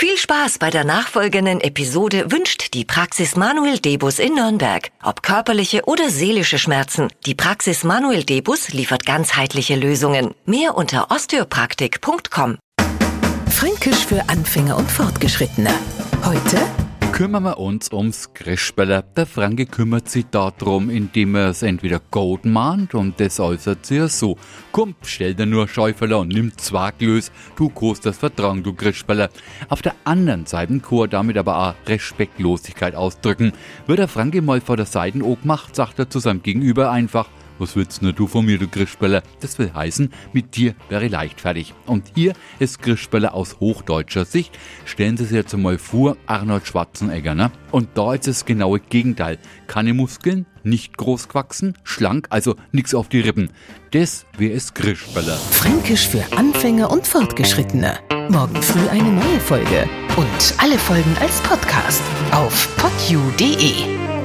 Viel Spaß bei der nachfolgenden Episode wünscht die Praxis Manuel Debus in Nürnberg. Ob körperliche oder seelische Schmerzen, die Praxis Manuel Debus liefert ganzheitliche Lösungen. Mehr unter osteopraktik.com. Fränkisch für Anfänger und Fortgeschrittene. Heute kümmern wir uns ums Grischbeller. Der Franke kümmert sich darum, indem er es entweder gut mahnt und das äußert sich so. Komm, stell dir nur Schäuferler und nimm zwei Glös. Du kost das Vertrauen, du Grischbeller. Auf der anderen Seite kann er damit aber auch Respektlosigkeit ausdrücken. Wird der Franke mal vor der Seite gemacht, sagt er zu seinem Gegenüber einfach, was willst du von mir, du Grischbeller? Das will heißen, mit dir wäre leichtfertig. Und hier ist Grischbeller aus hochdeutscher Sicht. Stellen Sie sich jetzt einmal vor, Arnold Schwarzenegger, ne? Und da ist das genaue Gegenteil. Keine Muskeln, nicht groß gewachsen, schlank, also nix auf die Rippen. Das wäre es Grischbeller. Fränkisch für Anfänger und Fortgeschrittene. Morgen früh eine neue Folge. Und alle Folgen als Podcast auf podu.de.